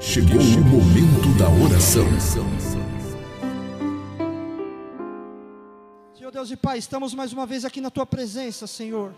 Chegou o momento da oração. Senhor Deus e Pai, estamos mais uma vez aqui na tua presença, Senhor.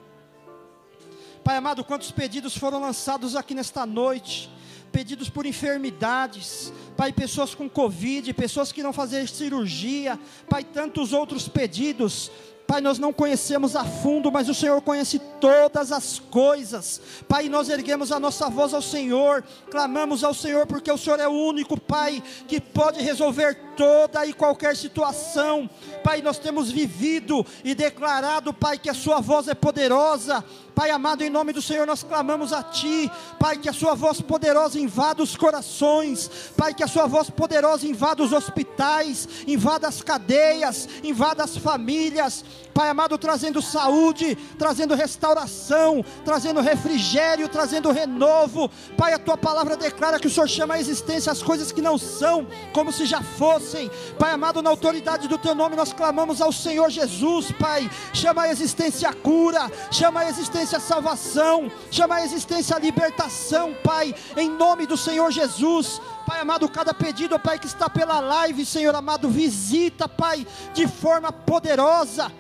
Pai amado, quantos pedidos foram lançados aqui nesta noite? Pedidos por enfermidades, Pai, pessoas com Covid, pessoas que não fazer cirurgia, Pai, tantos outros pedidos. Pai, nós não conhecemos a fundo, mas o Senhor conhece todas as coisas. Pai, nós erguemos a nossa voz ao Senhor, clamamos ao Senhor, porque o Senhor é o único, Pai, que pode resolver toda e qualquer situação. Pai, nós temos vivido e declarado, Pai, que a Sua voz é poderosa. Pai amado, em nome do Senhor, nós clamamos a Ti, Pai, que a Sua voz poderosa invada os corações, Pai, que a Sua voz poderosa invada os hospitais, invada as cadeias, invada as famílias, Pai amado, trazendo saúde, trazendo restauração, trazendo refrigério, trazendo renovo. Pai, a tua palavra declara que o Senhor chama a existência as coisas que não são, como se já fossem. Pai amado, na autoridade do teu nome, nós clamamos ao Senhor Jesus, Pai. Chama a existência a cura, chama a existência a salvação, chama a existência a libertação, Pai, em nome do Senhor Jesus. Pai amado, cada pedido, Pai, que está pela live, Senhor amado, visita, Pai, de forma poderosa.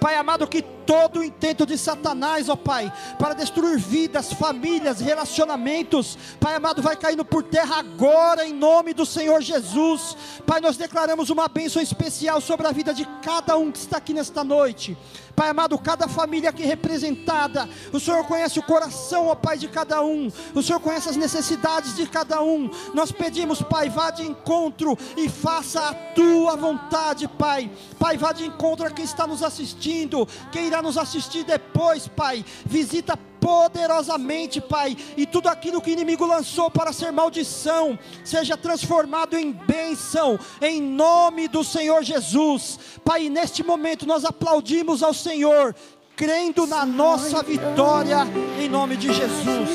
Pai amado, que todo o intento de Satanás, ó Pai, para destruir vidas, famílias, relacionamentos, Pai amado, vai caindo por terra agora, em nome do Senhor Jesus. Pai, nós declaramos uma bênção especial sobre a vida de cada um que está aqui nesta noite. Pai amado, cada família aqui representada, o Senhor conhece o coração, ó Pai, de cada um, o Senhor conhece as necessidades de cada um. Nós pedimos, Pai, vá de encontro e faça a tua vontade, Pai. Pai, vá de encontro a quem está nos assistindo, quem irá nos assistir depois, Pai. Visita poderosamente, Pai, e tudo aquilo que o inimigo lançou para ser maldição, seja transformado em bênção, em nome do Senhor Jesus. Pai, neste momento nós aplaudimos ao Senhor, crendo na nossa vitória, em nome de Jesus.